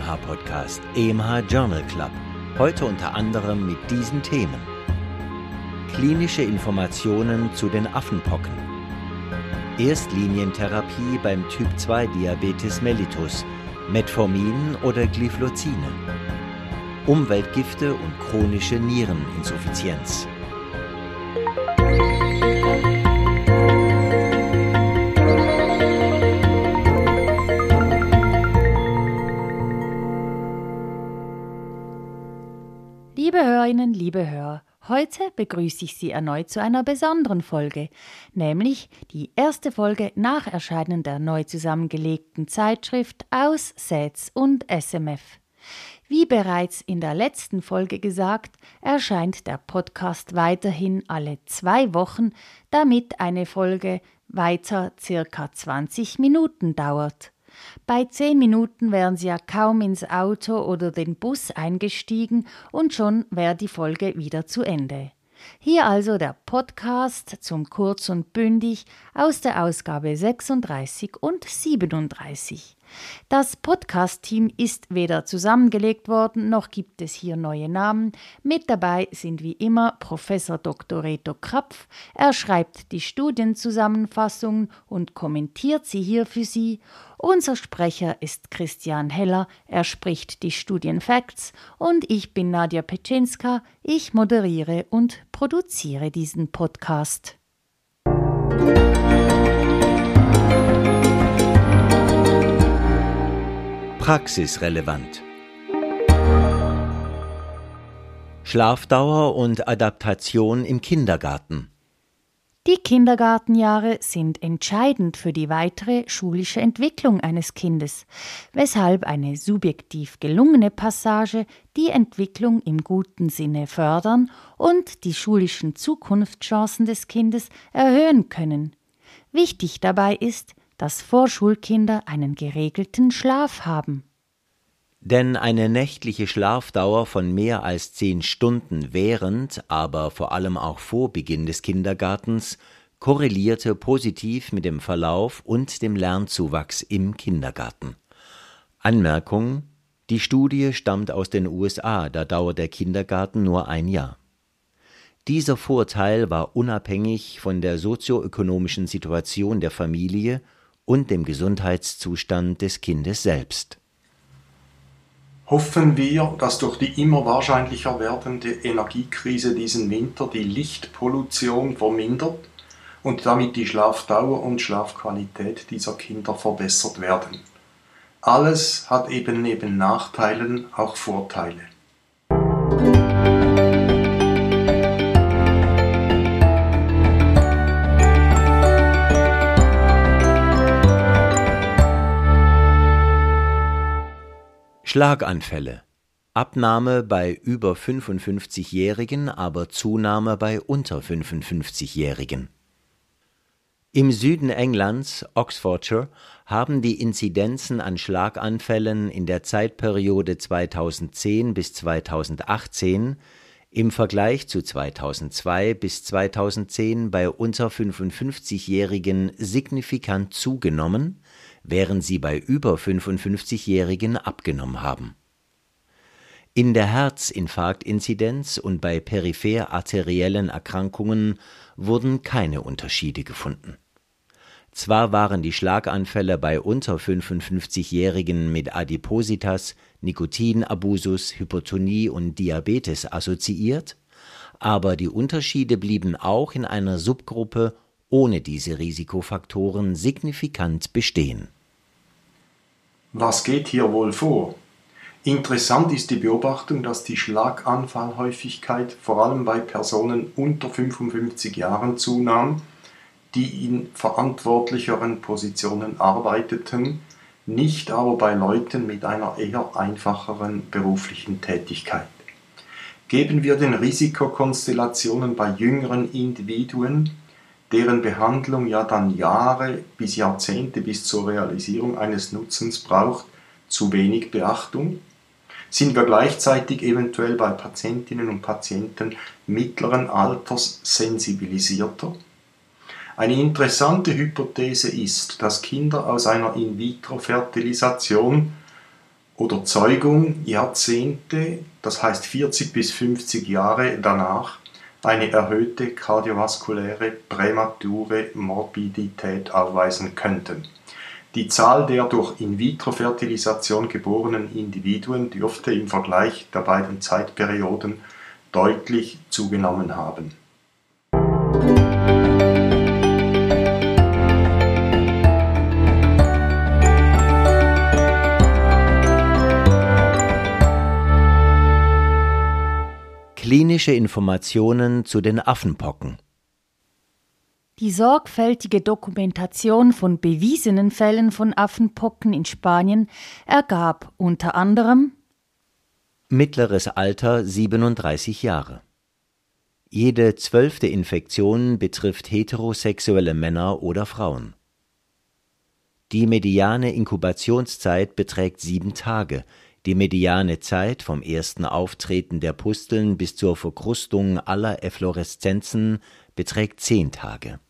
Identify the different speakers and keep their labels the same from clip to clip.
Speaker 1: EMH Podcast, EMH Journal Club. Heute unter anderem mit diesen Themen. Klinische Informationen zu den Affenpocken. Erstlinientherapie beim Typ 2 Diabetes mellitus, Metformin oder Glyphlozine. Umweltgifte und chronische Niereninsuffizienz.
Speaker 2: Heute begrüße ich Sie erneut zu einer besonderen Folge, nämlich die erste Folge nach Erscheinen der neu zusammengelegten Zeitschrift aus SETS und SMF. Wie bereits in der letzten Folge gesagt, erscheint der Podcast weiterhin alle zwei Wochen, damit eine Folge weiter circa 20 Minuten dauert. Bei zehn Minuten wären sie ja kaum ins Auto oder den Bus eingestiegen und schon wäre die Folge wieder zu Ende. Hier also der Podcast zum Kurz und Bündig aus der Ausgabe 36 und 37. Das Podcast-Team ist weder zusammengelegt worden, noch gibt es hier neue Namen. Mit dabei sind wie immer Professor Dr. Reto Krapf. Er schreibt die Studienzusammenfassungen und kommentiert sie hier für Sie. Unser Sprecher ist Christian Heller. Er spricht die Studienfacts. Und ich bin Nadja Petschinska. Ich moderiere und produziere diesen Podcast.
Speaker 1: Praxisrelevant. Schlafdauer und Adaptation im Kindergarten.
Speaker 2: Die Kindergartenjahre sind entscheidend für die weitere schulische Entwicklung eines Kindes, weshalb eine subjektiv gelungene Passage die Entwicklung im guten Sinne fördern und die schulischen Zukunftschancen des Kindes erhöhen können. Wichtig dabei ist, dass Vorschulkinder einen geregelten Schlaf haben.
Speaker 1: Denn eine nächtliche Schlafdauer von mehr als zehn Stunden während, aber vor allem auch vor Beginn des Kindergartens korrelierte positiv mit dem Verlauf und dem Lernzuwachs im Kindergarten. Anmerkung Die Studie stammt aus den USA, da dauert der Kindergarten nur ein Jahr. Dieser Vorteil war unabhängig von der sozioökonomischen Situation der Familie und dem Gesundheitszustand des Kindes selbst.
Speaker 3: Hoffen wir, dass durch die immer wahrscheinlicher werdende Energiekrise diesen Winter die Lichtpollution vermindert und damit die Schlafdauer und Schlafqualität dieser Kinder verbessert werden. Alles hat eben neben Nachteilen auch Vorteile.
Speaker 1: Schlaganfälle. Abnahme bei über 55-Jährigen, aber Zunahme bei unter 55-Jährigen. Im Süden Englands, Oxfordshire, haben die Inzidenzen an Schlaganfällen in der Zeitperiode 2010 bis 2018 im Vergleich zu 2002 bis 2010 bei unter 55-Jährigen signifikant zugenommen während sie bei über 55-Jährigen abgenommen haben. In der Herzinfarktinzidenz und bei peripher arteriellen Erkrankungen wurden keine Unterschiede gefunden. Zwar waren die Schlaganfälle bei unter 55-Jährigen mit Adipositas, Nikotinabusus, Hypertonie und Diabetes assoziiert, aber die Unterschiede blieben auch in einer Subgruppe ohne diese Risikofaktoren signifikant bestehen.
Speaker 3: Was geht hier wohl vor? Interessant ist die Beobachtung, dass die Schlaganfallhäufigkeit vor allem bei Personen unter 55 Jahren zunahm, die in verantwortlicheren Positionen arbeiteten, nicht aber bei Leuten mit einer eher einfacheren beruflichen Tätigkeit. Geben wir den Risikokonstellationen bei jüngeren Individuen deren Behandlung ja dann Jahre bis Jahrzehnte bis zur Realisierung eines Nutzens braucht, zu wenig Beachtung? Sind wir gleichzeitig eventuell bei Patientinnen und Patienten mittleren Alters sensibilisierter? Eine interessante Hypothese ist, dass Kinder aus einer In-vitro-Fertilisation oder Zeugung Jahrzehnte, das heißt 40 bis 50 Jahre danach, eine erhöhte kardiovaskuläre prämature Morbidität aufweisen könnten. Die Zahl der durch In-vitro-Fertilisation geborenen Individuen dürfte im Vergleich der beiden Zeitperioden deutlich zugenommen haben.
Speaker 1: Klinische Informationen zu den Affenpocken
Speaker 2: Die sorgfältige Dokumentation von bewiesenen Fällen von Affenpocken in Spanien ergab unter anderem
Speaker 1: Mittleres Alter 37 Jahre. Jede zwölfte Infektion betrifft heterosexuelle Männer oder Frauen. Die mediane Inkubationszeit beträgt sieben Tage, die mediane Zeit vom ersten Auftreten der Pusteln bis zur Verkrustung aller Effloreszenzen beträgt zehn Tage.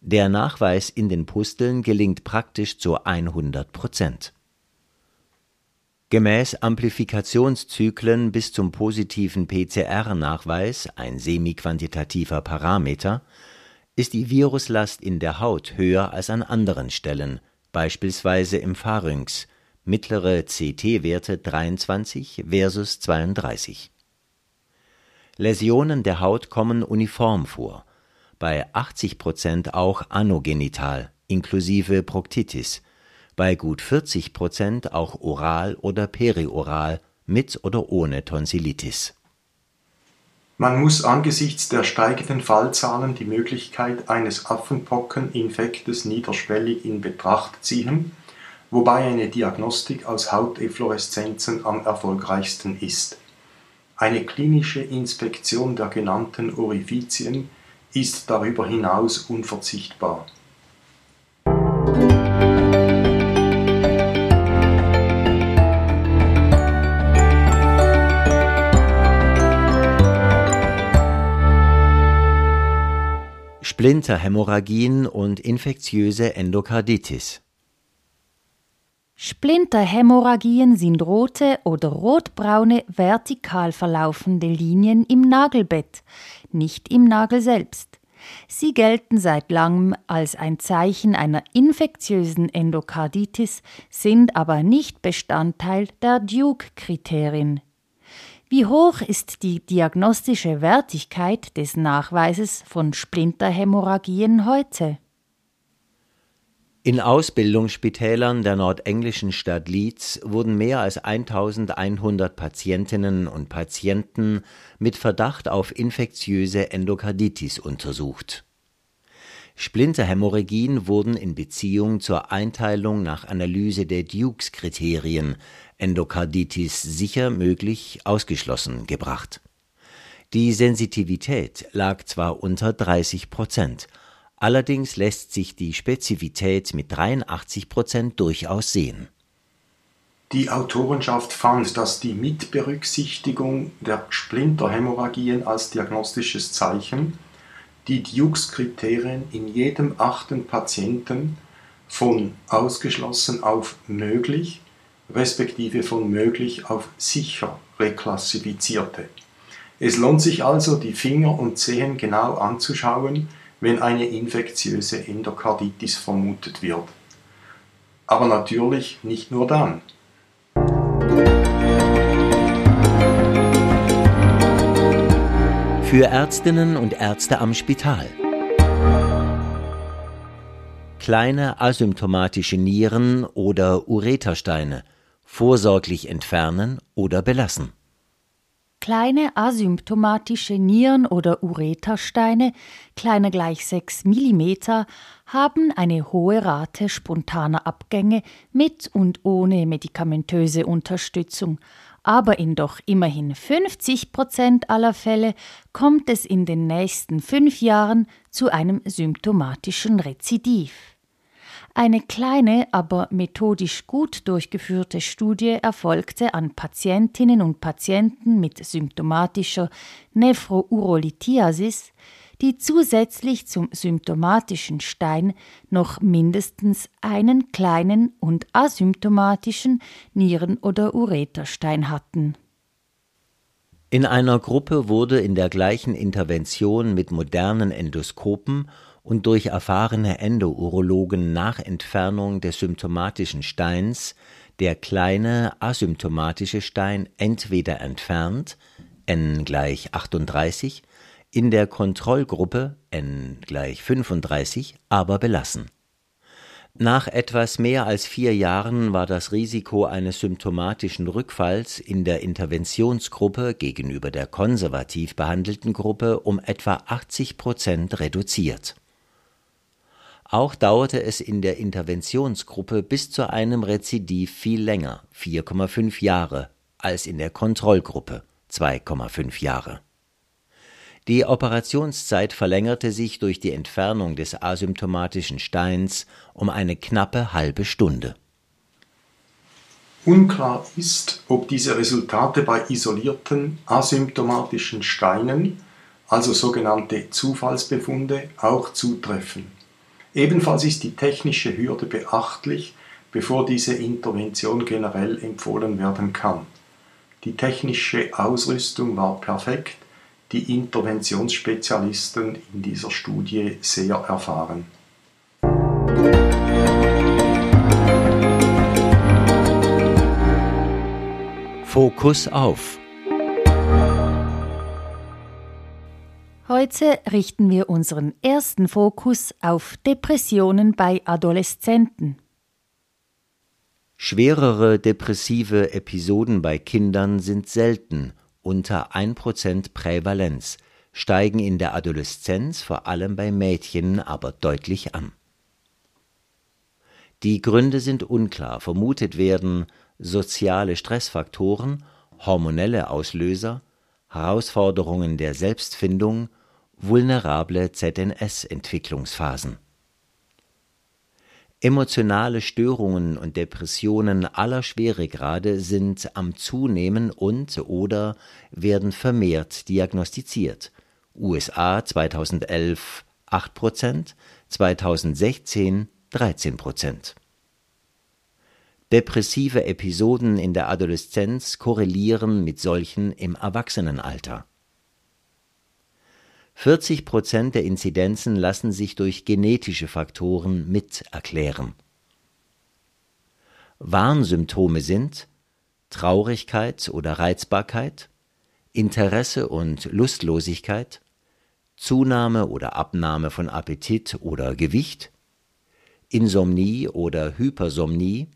Speaker 1: Der Nachweis in den Pusteln gelingt praktisch zu 100 Prozent. Gemäß Amplifikationszyklen bis zum positiven PCR-Nachweis, ein semi-quantitativer Parameter, ist die Viruslast in der Haut höher als an anderen Stellen, beispielsweise im Pharynx, mittlere CT-Werte 23 versus 32. Läsionen der Haut kommen uniform vor, bei 80 Prozent auch anogenital, inklusive Proktitis, bei gut 40 Prozent auch oral oder perioral, mit oder ohne Tonsillitis.
Speaker 3: Man muss angesichts der steigenden Fallzahlen die Möglichkeit eines Affenpockeninfektes niederschwellig in Betracht ziehen wobei eine Diagnostik aus Hauteffloreszenzen am erfolgreichsten ist. Eine klinische Inspektion der genannten Orifizien ist darüber hinaus unverzichtbar.
Speaker 1: Splinterhämorrhagien und infektiöse Endokarditis
Speaker 2: Splinterhämorrhagien sind rote oder rotbraune vertikal verlaufende Linien im Nagelbett, nicht im Nagel selbst. Sie gelten seit langem als ein Zeichen einer infektiösen Endokarditis, sind aber nicht Bestandteil der Duke-Kriterien. Wie hoch ist die diagnostische Wertigkeit des Nachweises von Splinterhämorrhagien heute?
Speaker 1: In Ausbildungsspitälern der nordenglischen Stadt Leeds wurden mehr als 1100 Patientinnen und Patienten mit Verdacht auf infektiöse Endokarditis untersucht. Splinterhämorrhagien wurden in Beziehung zur Einteilung nach Analyse der Dukes-Kriterien Endokarditis sicher möglich ausgeschlossen gebracht. Die Sensitivität lag zwar unter 30 Prozent Allerdings lässt sich die Spezifität mit 83 Prozent durchaus sehen.
Speaker 3: Die Autorenschaft fand, dass die Mitberücksichtigung der Splinterhämorrhagien als diagnostisches Zeichen die Dukes-Kriterien in jedem achten Patienten von ausgeschlossen auf möglich respektive von möglich auf sicher reklassifizierte. Es lohnt sich also, die Finger und Zehen genau anzuschauen, wenn eine infektiöse Endokarditis vermutet wird. Aber natürlich nicht nur dann.
Speaker 1: Für Ärztinnen und Ärzte am Spital. Kleine asymptomatische Nieren oder Uretersteine vorsorglich entfernen oder belassen.
Speaker 2: Kleine asymptomatische Nieren- oder Uretersteine, kleiner gleich 6 mm, haben eine hohe Rate spontaner Abgänge mit und ohne medikamentöse Unterstützung, aber in doch immerhin 50 Prozent aller Fälle kommt es in den nächsten fünf Jahren zu einem symptomatischen Rezidiv. Eine kleine, aber methodisch gut durchgeführte Studie erfolgte an Patientinnen und Patienten mit symptomatischer Nephrourolithiasis, die zusätzlich zum symptomatischen Stein noch mindestens einen kleinen und asymptomatischen Nieren- oder Ureterstein hatten.
Speaker 1: In einer Gruppe wurde in der gleichen Intervention mit modernen Endoskopen und durch erfahrene Endourologen nach Entfernung des symptomatischen Steins der kleine asymptomatische Stein entweder entfernt n gleich 38, in der Kontrollgruppe n gleich 35 aber belassen. Nach etwas mehr als vier Jahren war das Risiko eines symptomatischen Rückfalls in der Interventionsgruppe gegenüber der konservativ behandelten Gruppe um etwa 80 Prozent reduziert. Auch dauerte es in der Interventionsgruppe bis zu einem Rezidiv viel länger (4,5 Jahre) als in der Kontrollgruppe (2,5 Jahre). Die Operationszeit verlängerte sich durch die Entfernung des asymptomatischen Steins um eine knappe halbe Stunde.
Speaker 3: Unklar ist, ob diese Resultate bei isolierten asymptomatischen Steinen, also sogenannte Zufallsbefunde, auch zutreffen Ebenfalls ist die technische Hürde beachtlich, bevor diese Intervention generell empfohlen werden kann. Die technische Ausrüstung war perfekt, die Interventionsspezialisten in dieser Studie sehr erfahren.
Speaker 1: Fokus auf
Speaker 2: Heute richten wir unseren ersten Fokus auf Depressionen bei Adoleszenten.
Speaker 1: Schwerere depressive Episoden bei Kindern sind selten, unter 1% Prävalenz, steigen in der Adoleszenz vor allem bei Mädchen aber deutlich an. Die Gründe sind unklar, vermutet werden soziale Stressfaktoren, hormonelle Auslöser, Herausforderungen der Selbstfindung vulnerable ZNS-Entwicklungsphasen. Emotionale Störungen und Depressionen aller Schweregrade sind am Zunehmen und/oder werden vermehrt diagnostiziert. USA 2011 8 Prozent, 2016 13 Prozent. Depressive Episoden in der Adoleszenz korrelieren mit solchen im Erwachsenenalter 40 Prozent der Inzidenzen lassen sich durch genetische Faktoren mit erklären. Warnsymptome sind Traurigkeit oder Reizbarkeit, Interesse und Lustlosigkeit, Zunahme oder Abnahme von Appetit oder Gewicht, Insomnie oder Hypersomnie,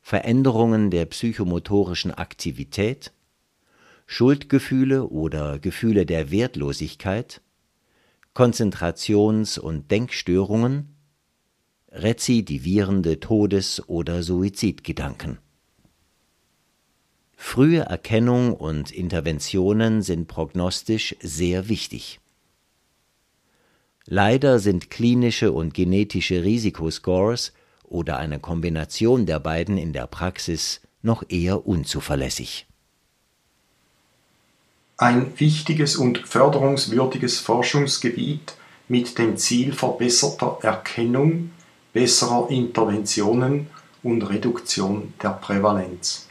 Speaker 1: Veränderungen der psychomotorischen Aktivität, Schuldgefühle oder Gefühle der Wertlosigkeit, Konzentrations- und Denkstörungen, rezidivierende Todes- oder Suizidgedanken. Frühe Erkennung und Interventionen sind prognostisch sehr wichtig. Leider sind klinische und genetische Risikoscores oder eine Kombination der beiden in der Praxis noch eher unzuverlässig
Speaker 3: ein wichtiges und förderungswürdiges Forschungsgebiet mit dem Ziel verbesserter Erkennung, besserer Interventionen und Reduktion der Prävalenz.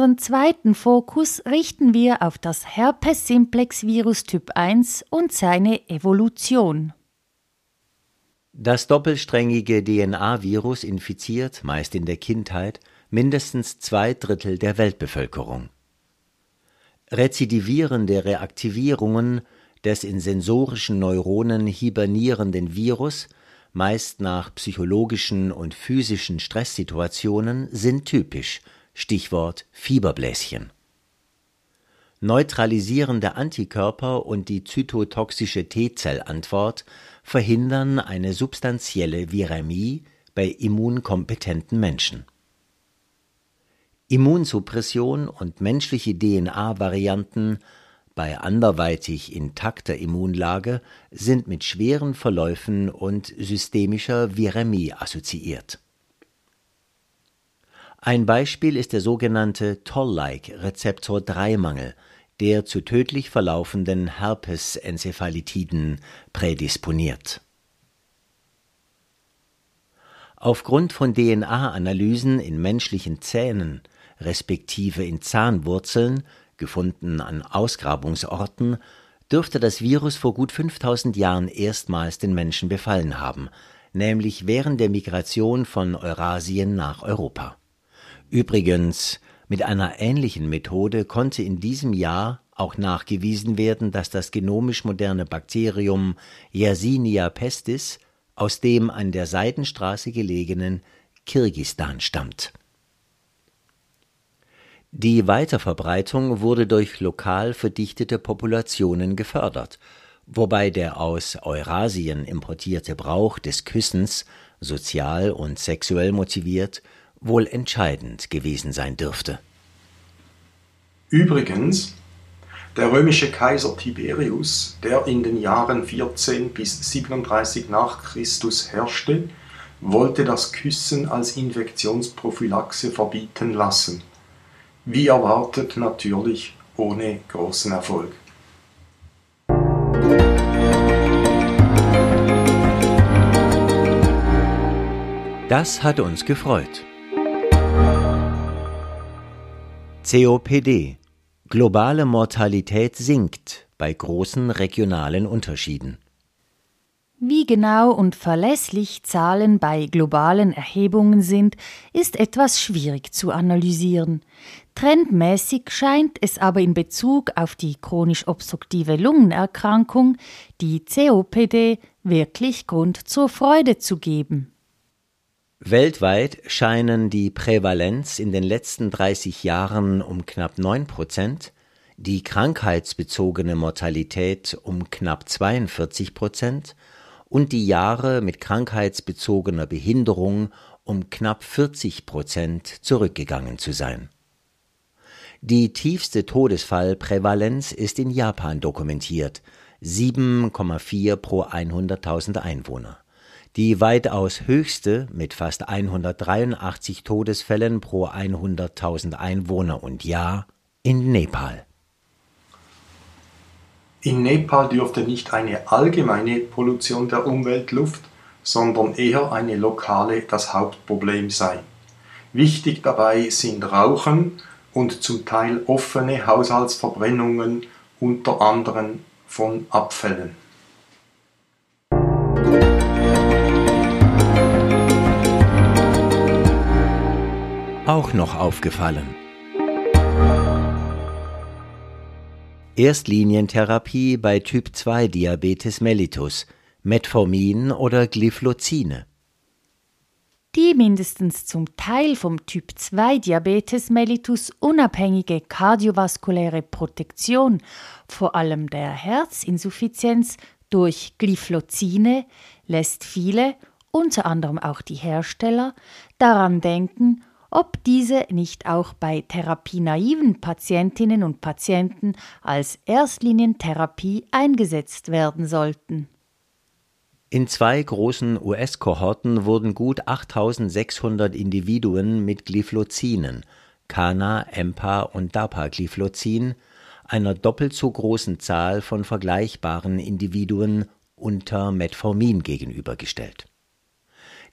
Speaker 2: Unseren zweiten Fokus richten wir auf das Herpes simplex Virus Typ 1 und seine Evolution.
Speaker 1: Das doppelsträngige DNA-Virus infiziert, meist in der Kindheit, mindestens zwei Drittel der Weltbevölkerung. Rezidivierende Reaktivierungen des in sensorischen Neuronen hibernierenden Virus, meist nach psychologischen und physischen Stresssituationen, sind typisch – Stichwort Fieberbläschen. Neutralisierende Antikörper und die zytotoxische T-Zellantwort verhindern eine substanzielle Virämie bei immunkompetenten Menschen. Immunsuppression und menschliche DNA-Varianten bei anderweitig intakter Immunlage sind mit schweren Verläufen und systemischer Virämie assoziiert. Ein Beispiel ist der sogenannte Toll-like-Rezeptor-3-Mangel, der zu tödlich verlaufenden Herpesenzephalitiden prädisponiert. Aufgrund von DNA-Analysen in menschlichen Zähnen respektive in Zahnwurzeln, gefunden an Ausgrabungsorten, dürfte das Virus vor gut 5000 Jahren erstmals den Menschen befallen haben, nämlich während der Migration von Eurasien nach Europa. Übrigens, mit einer ähnlichen Methode konnte in diesem Jahr auch nachgewiesen werden, dass das genomisch moderne Bakterium Yersinia pestis aus dem an der Seidenstraße gelegenen Kirgistan stammt. Die Weiterverbreitung wurde durch lokal verdichtete Populationen gefördert, wobei der aus Eurasien importierte Brauch des Küssens, sozial und sexuell motiviert, wohl entscheidend gewesen sein dürfte.
Speaker 3: Übrigens, der römische Kaiser Tiberius, der in den Jahren 14 bis 37 nach Christus herrschte, wollte das Küssen als Infektionsprophylaxe verbieten lassen wie erwartet natürlich ohne großen Erfolg.
Speaker 1: Das hat uns gefreut. COPD Globale Mortalität sinkt bei großen regionalen Unterschieden.
Speaker 2: Wie genau und verlässlich Zahlen bei globalen Erhebungen sind, ist etwas schwierig zu analysieren. Trendmäßig scheint es aber in Bezug auf die chronisch obstruktive Lungenerkrankung, die COPD, wirklich Grund zur Freude zu geben.
Speaker 1: Weltweit scheinen die Prävalenz in den letzten 30 Jahren um knapp 9 Prozent, die krankheitsbezogene Mortalität um knapp 42 Prozent und die Jahre mit krankheitsbezogener Behinderung um knapp 40 Prozent zurückgegangen zu sein. Die tiefste Todesfallprävalenz ist in Japan dokumentiert, 7,4 pro 100.000 Einwohner. Die weitaus höchste mit fast 183 Todesfällen pro 100.000 Einwohner und Jahr in Nepal.
Speaker 3: In Nepal dürfte nicht eine allgemeine Pollution der Umweltluft, sondern eher eine lokale das Hauptproblem sein. Wichtig dabei sind Rauchen und zum Teil offene Haushaltsverbrennungen unter anderem von Abfällen.
Speaker 1: Auch noch aufgefallen. Erstlinientherapie bei Typ 2 Diabetes mellitus, Metformin oder Glyphlozine
Speaker 2: die mindestens zum Teil vom Typ 2 Diabetes mellitus unabhängige kardiovaskuläre Protektion, vor allem der Herzinsuffizienz durch Glyphlozine, lässt viele, unter anderem auch die Hersteller, daran denken, ob diese nicht auch bei therapienaiven Patientinnen und Patienten als Erstlinientherapie eingesetzt werden sollten.
Speaker 1: In zwei großen US-Kohorten wurden gut 8600 Individuen mit Glyphlozinen (Kana, Empa und Dapagliflozin), einer doppelt so großen Zahl von vergleichbaren Individuen unter Metformin gegenübergestellt.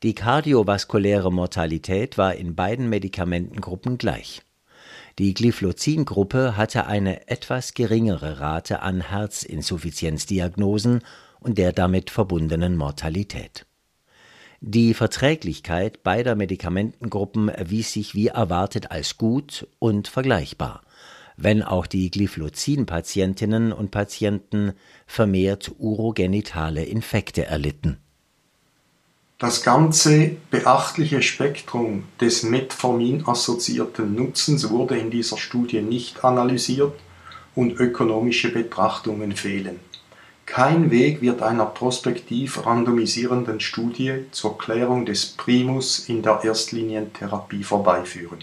Speaker 1: Die kardiovaskuläre Mortalität war in beiden Medikamentengruppen gleich. Die Glyphlozin-Gruppe hatte eine etwas geringere Rate an Herzinsuffizienzdiagnosen und der damit verbundenen Mortalität. Die Verträglichkeit beider Medikamentengruppen erwies sich wie erwartet als gut und vergleichbar, wenn auch die Glyphlozin-Patientinnen und Patienten vermehrt urogenitale Infekte erlitten.
Speaker 3: Das ganze beachtliche Spektrum des Metformin-assoziierten Nutzens wurde in dieser Studie nicht analysiert und ökonomische Betrachtungen fehlen. Kein Weg wird einer prospektiv randomisierenden Studie zur Klärung des Primus in der Erstlinientherapie vorbeiführen.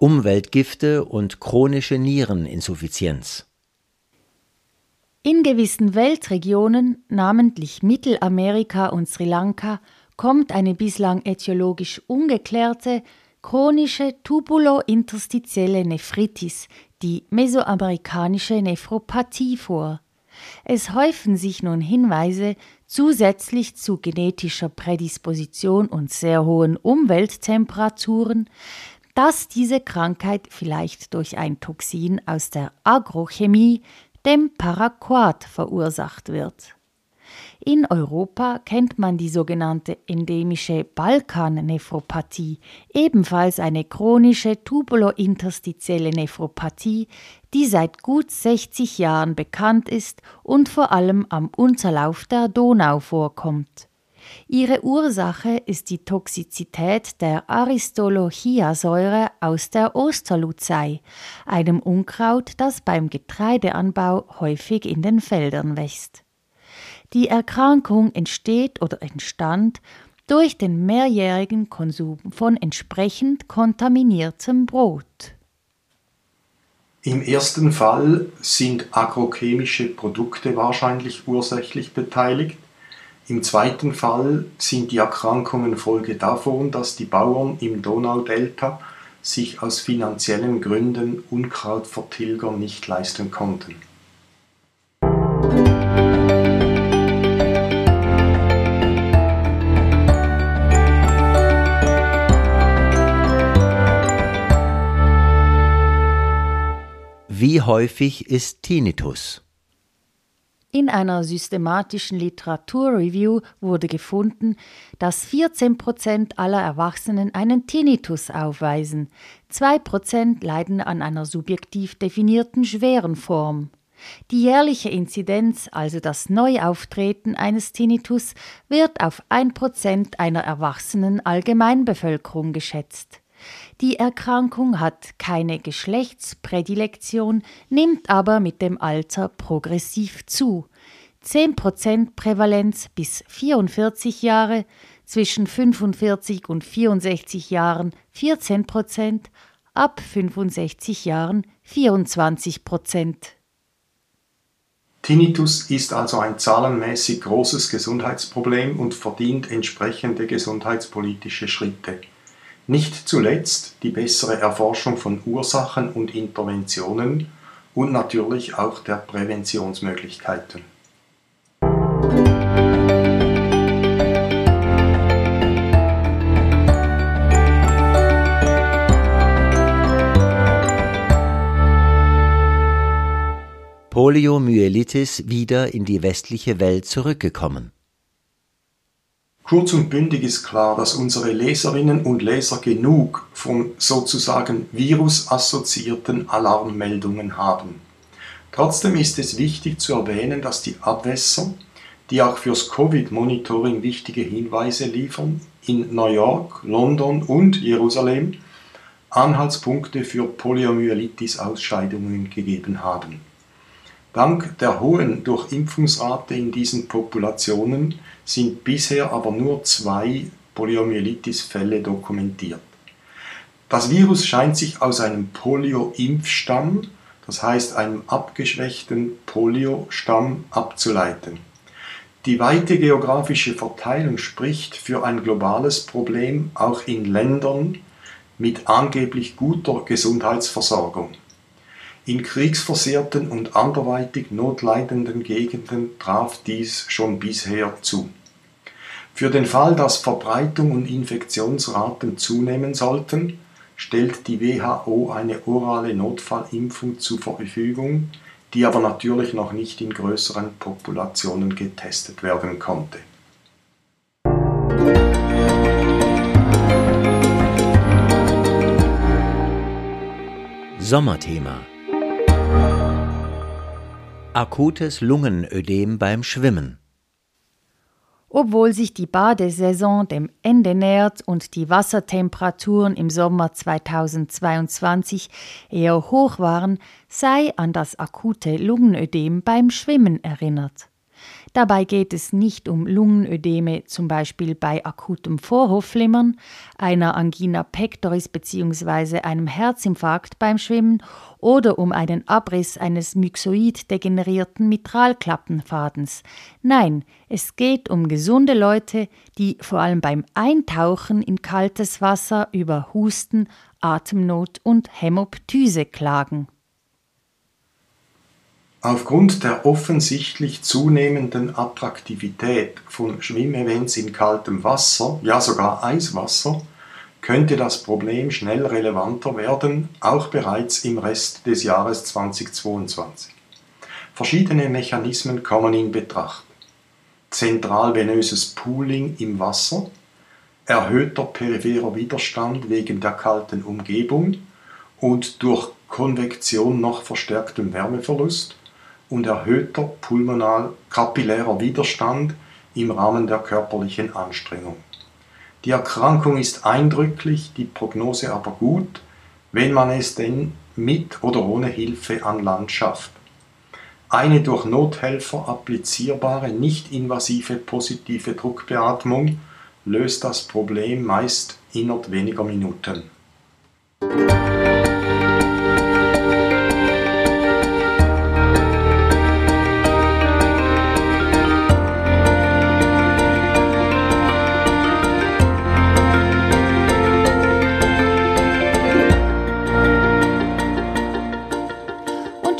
Speaker 1: Umweltgifte und chronische Niereninsuffizienz.
Speaker 2: In gewissen Weltregionen, namentlich Mittelamerika und Sri Lanka, kommt eine bislang ätiologisch ungeklärte chronische tubulointerstitielle Nephritis, die mesoamerikanische Nephropathie vor. Es häufen sich nun Hinweise zusätzlich zu genetischer Prädisposition und sehr hohen Umwelttemperaturen, dass diese Krankheit vielleicht durch ein Toxin aus der Agrochemie, dem Paraquat, verursacht wird. In Europa kennt man die sogenannte endemische Balkannephropathie, ebenfalls eine chronische tubulointerstitielle Nephropathie, die seit gut 60 Jahren bekannt ist und vor allem am Unterlauf der Donau vorkommt. Ihre Ursache ist die Toxizität der Aristolochiasäure aus der Osterluzei, einem Unkraut, das beim Getreideanbau häufig in den Feldern wächst. Die Erkrankung entsteht oder entstand durch den mehrjährigen Konsum von entsprechend kontaminiertem Brot.
Speaker 3: Im ersten Fall sind agrochemische Produkte wahrscheinlich ursächlich beteiligt. Im zweiten Fall sind die Erkrankungen Folge davon, dass die Bauern im Donaudelta sich aus finanziellen Gründen Unkrautvertilger nicht leisten konnten.
Speaker 1: Wie häufig ist Tinnitus?
Speaker 2: In einer systematischen Literaturreview wurde gefunden, dass 14 Prozent aller Erwachsenen einen Tinnitus aufweisen, 2 Prozent leiden an einer subjektiv definierten schweren Form. Die jährliche Inzidenz, also das Neuauftreten eines Tinnitus, wird auf 1 Prozent einer erwachsenen Allgemeinbevölkerung geschätzt. Die Erkrankung hat keine Geschlechtsprädilektion, nimmt aber mit dem Alter progressiv zu. 10% Prävalenz bis 44 Jahre, zwischen 45 und 64 Jahren 14% ab 65 Jahren 24%
Speaker 3: Tinnitus ist also ein zahlenmäßig großes Gesundheitsproblem und verdient entsprechende gesundheitspolitische Schritte. Nicht zuletzt die bessere Erforschung von Ursachen und Interventionen und natürlich auch der Präventionsmöglichkeiten.
Speaker 1: Poliomyelitis wieder in die westliche Welt zurückgekommen.
Speaker 3: Kurz und bündig ist klar, dass unsere Leserinnen und Leser genug von sozusagen virusassoziierten Alarmmeldungen haben. Trotzdem ist es wichtig zu erwähnen, dass die Abwässer, die auch fürs Covid-Monitoring wichtige Hinweise liefern, in New York, London und Jerusalem Anhaltspunkte für Poliomyelitis-Ausscheidungen gegeben haben. Dank der hohen Durchimpfungsrate in diesen Populationen sind bisher aber nur zwei Poliomyelitis-Fälle dokumentiert. Das Virus scheint sich aus einem Polio-Impfstamm, das heißt einem abgeschwächten Polio-Stamm, abzuleiten. Die weite geografische Verteilung spricht für ein globales Problem auch in Ländern mit angeblich guter Gesundheitsversorgung. In kriegsversehrten und anderweitig notleidenden Gegenden traf dies schon bisher zu. Für den Fall, dass Verbreitung und Infektionsraten zunehmen sollten, stellt die WHO eine orale Notfallimpfung zur Verfügung, die aber natürlich noch nicht in größeren Populationen getestet werden konnte.
Speaker 1: Sommerthema Akutes Lungenödem beim Schwimmen
Speaker 2: obwohl sich die Badesaison dem Ende nähert und die Wassertemperaturen im Sommer 2022 eher hoch waren, sei an das akute Lungenödem beim Schwimmen erinnert. Dabei geht es nicht um Lungenödeme, zum Beispiel bei akutem Vorhofflimmern, einer Angina pectoris bzw. einem Herzinfarkt beim Schwimmen oder um einen Abriss eines myxoid degenerierten Mitralklappenfadens. Nein, es geht um gesunde Leute, die vor allem beim Eintauchen in kaltes Wasser über Husten, Atemnot und Hämoptyse klagen.
Speaker 3: Aufgrund der offensichtlich zunehmenden Attraktivität von Schwimmevents in kaltem Wasser, ja sogar Eiswasser, könnte das Problem schnell relevanter werden, auch bereits im Rest des Jahres 2022. Verschiedene Mechanismen kommen in Betracht. Zentralvenöses Pooling im Wasser, erhöhter peripherer Widerstand wegen der kalten Umgebung und durch Konvektion noch verstärktem Wärmeverlust und erhöhter pulmonal-kapillärer Widerstand im Rahmen der körperlichen Anstrengung. Die Erkrankung ist eindrücklich, die Prognose aber gut, wenn man es denn mit oder ohne Hilfe an Land schafft. Eine durch Nothelfer applizierbare, nicht-invasive positive Druckbeatmung löst das Problem meist innerhalb weniger Minuten.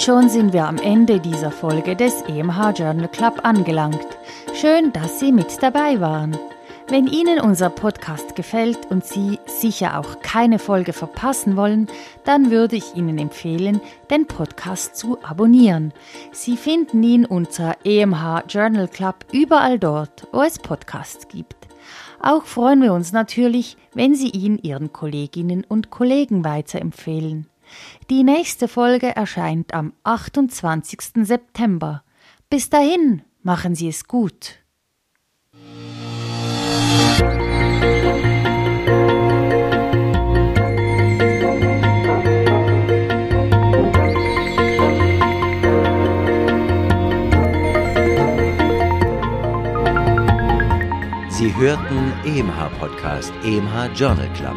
Speaker 2: Schon sind wir am Ende dieser Folge des EMH Journal Club angelangt. Schön, dass Sie mit dabei waren. Wenn Ihnen unser Podcast gefällt und Sie sicher auch keine Folge verpassen wollen, dann würde ich Ihnen empfehlen, den Podcast zu abonnieren. Sie finden ihn unter EMH Journal Club überall dort, wo es Podcasts gibt. Auch freuen wir uns natürlich, wenn Sie ihn Ihren Kolleginnen und Kollegen weiterempfehlen. Die nächste Folge erscheint am 28. September. Bis dahin, machen Sie es gut.
Speaker 1: Sie hörten EMH Podcast, EMH Journal Club.